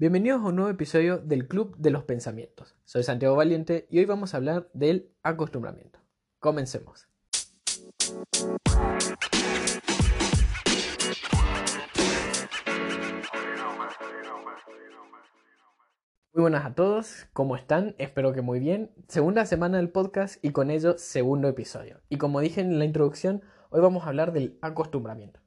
Bienvenidos a un nuevo episodio del Club de los Pensamientos. Soy Santiago Valiente y hoy vamos a hablar del acostumbramiento. Comencemos. Muy buenas a todos, ¿cómo están? Espero que muy bien. Segunda semana del podcast y con ello segundo episodio. Y como dije en la introducción, hoy vamos a hablar del acostumbramiento.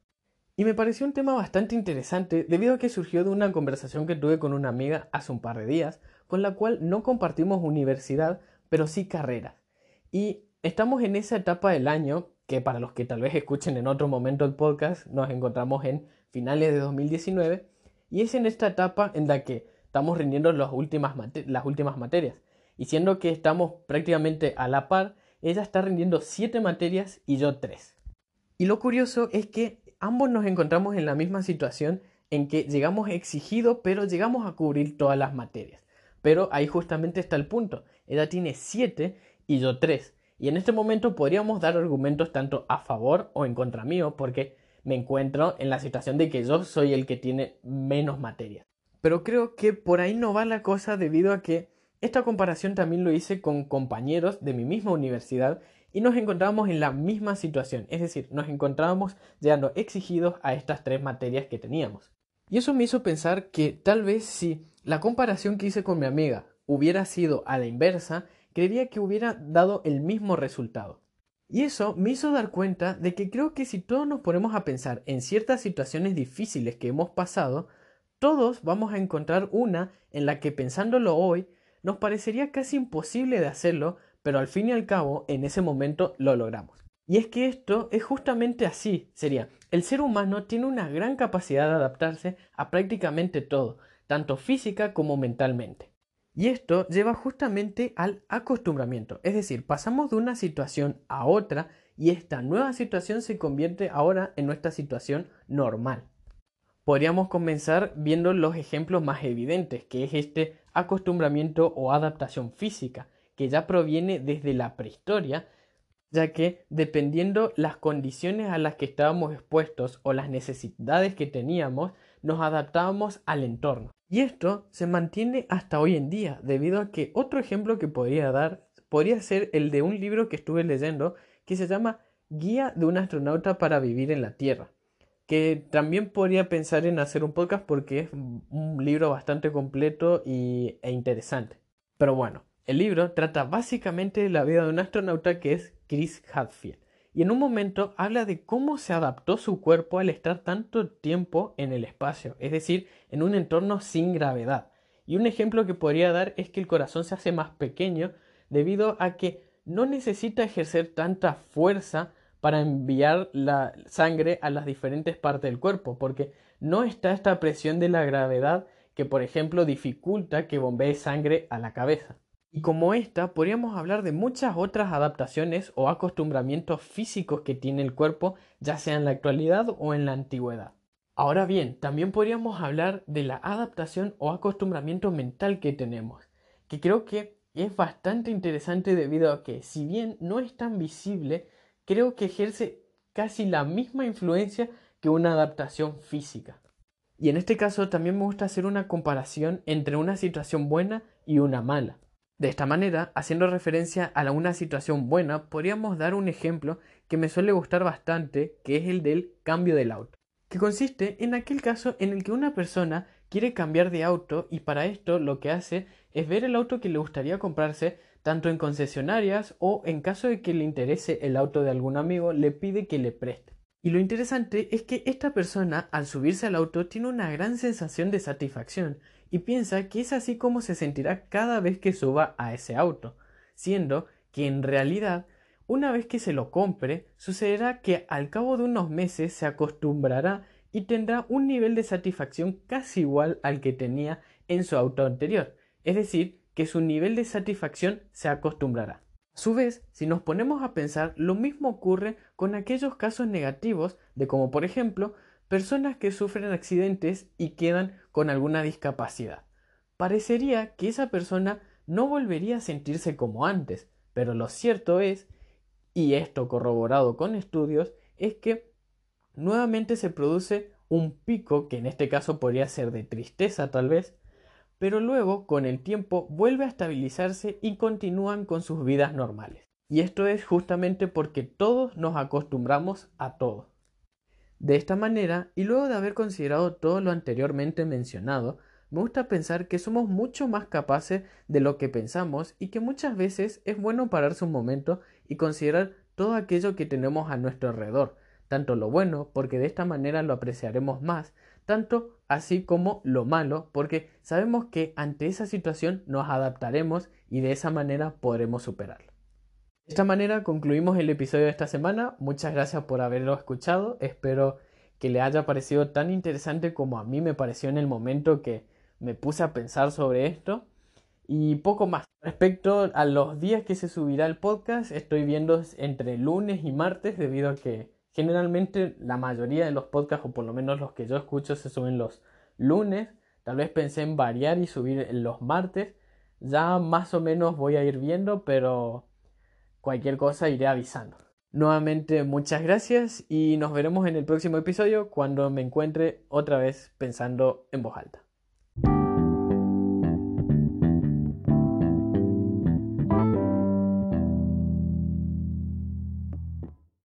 Y me pareció un tema bastante interesante debido a que surgió de una conversación que tuve con una amiga hace un par de días, con la cual no compartimos universidad, pero sí carreras. Y estamos en esa etapa del año que para los que tal vez escuchen en otro momento el podcast, nos encontramos en finales de 2019, y es en esta etapa en la que estamos rindiendo las últimas, las últimas materias. Y siendo que estamos prácticamente a la par, ella está rindiendo 7 materias y yo 3. Y lo curioso es que ambos nos encontramos en la misma situación en que llegamos exigidos, pero llegamos a cubrir todas las materias. Pero ahí justamente está el punto. Ella tiene 7 y yo 3. Y en este momento podríamos dar argumentos tanto a favor o en contra mío, porque me encuentro en la situación de que yo soy el que tiene menos materias. Pero creo que por ahí no va la cosa debido a que esta comparación también lo hice con compañeros de mi misma universidad y nos encontrábamos en la misma situación, es decir, nos encontrábamos llegando exigidos a estas tres materias que teníamos. Y eso me hizo pensar que tal vez si la comparación que hice con mi amiga hubiera sido a la inversa, creería que hubiera dado el mismo resultado. Y eso me hizo dar cuenta de que creo que si todos nos ponemos a pensar en ciertas situaciones difíciles que hemos pasado, todos vamos a encontrar una en la que pensándolo hoy nos parecería casi imposible de hacerlo, pero al fin y al cabo en ese momento lo logramos. Y es que esto es justamente así, sería, el ser humano tiene una gran capacidad de adaptarse a prácticamente todo, tanto física como mentalmente. Y esto lleva justamente al acostumbramiento, es decir, pasamos de una situación a otra y esta nueva situación se convierte ahora en nuestra situación normal. Podríamos comenzar viendo los ejemplos más evidentes, que es este acostumbramiento o adaptación física, que ya proviene desde la prehistoria, ya que dependiendo las condiciones a las que estábamos expuestos o las necesidades que teníamos, nos adaptábamos al entorno. Y esto se mantiene hasta hoy en día, debido a que otro ejemplo que podría dar podría ser el de un libro que estuve leyendo que se llama Guía de un astronauta para vivir en la Tierra, que también podría pensar en hacer un podcast porque es un libro bastante completo y, e interesante. Pero bueno, el libro trata básicamente de la vida de un astronauta que es Chris Hadfield, y en un momento habla de cómo se adaptó su cuerpo al estar tanto tiempo en el espacio, es decir, en un entorno sin gravedad. Y un ejemplo que podría dar es que el corazón se hace más pequeño debido a que no necesita ejercer tanta fuerza para enviar la sangre a las diferentes partes del cuerpo, porque no está esta presión de la gravedad que, por ejemplo, dificulta que bombee sangre a la cabeza. Y como esta, podríamos hablar de muchas otras adaptaciones o acostumbramientos físicos que tiene el cuerpo, ya sea en la actualidad o en la antigüedad. Ahora bien, también podríamos hablar de la adaptación o acostumbramiento mental que tenemos, que creo que es bastante interesante debido a que, si bien no es tan visible, creo que ejerce casi la misma influencia que una adaptación física. Y en este caso también me gusta hacer una comparación entre una situación buena y una mala. De esta manera, haciendo referencia a una situación buena, podríamos dar un ejemplo que me suele gustar bastante, que es el del cambio del auto, que consiste en aquel caso en el que una persona quiere cambiar de auto y para esto lo que hace es ver el auto que le gustaría comprarse tanto en concesionarias o en caso de que le interese el auto de algún amigo le pide que le preste. Y lo interesante es que esta persona al subirse al auto tiene una gran sensación de satisfacción y piensa que es así como se sentirá cada vez que suba a ese auto, siendo que en realidad una vez que se lo compre, sucederá que al cabo de unos meses se acostumbrará y tendrá un nivel de satisfacción casi igual al que tenía en su auto anterior, es decir, que su nivel de satisfacción se acostumbrará. A su vez, si nos ponemos a pensar, lo mismo ocurre con aquellos casos negativos de como por ejemplo personas que sufren accidentes y quedan con alguna discapacidad. Parecería que esa persona no volvería a sentirse como antes, pero lo cierto es, y esto corroborado con estudios, es que nuevamente se produce un pico, que en este caso podría ser de tristeza tal vez, pero luego con el tiempo vuelve a estabilizarse y continúan con sus vidas normales. Y esto es justamente porque todos nos acostumbramos a todo. De esta manera, y luego de haber considerado todo lo anteriormente mencionado, me gusta pensar que somos mucho más capaces de lo que pensamos y que muchas veces es bueno pararse un momento y considerar todo aquello que tenemos a nuestro alrededor, tanto lo bueno, porque de esta manera lo apreciaremos más, tanto así como lo malo, porque sabemos que ante esa situación nos adaptaremos y de esa manera podremos superarlo. De esta manera concluimos el episodio de esta semana. Muchas gracias por haberlo escuchado. Espero que le haya parecido tan interesante como a mí me pareció en el momento que me puse a pensar sobre esto. Y poco más. Respecto a los días que se subirá el podcast, estoy viendo entre lunes y martes debido a que generalmente la mayoría de los podcasts, o por lo menos los que yo escucho, se suben los lunes. Tal vez pensé en variar y subir los martes. Ya más o menos voy a ir viendo, pero Cualquier cosa iré avisando. Nuevamente muchas gracias y nos veremos en el próximo episodio cuando me encuentre otra vez pensando en voz alta.